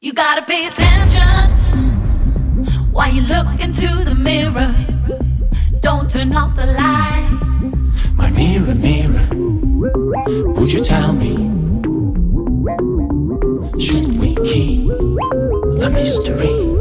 You gotta pay attention while you look into the mirror. Don't turn off the lights. My mirror, mirror, would you tell me? Should we keep the mystery?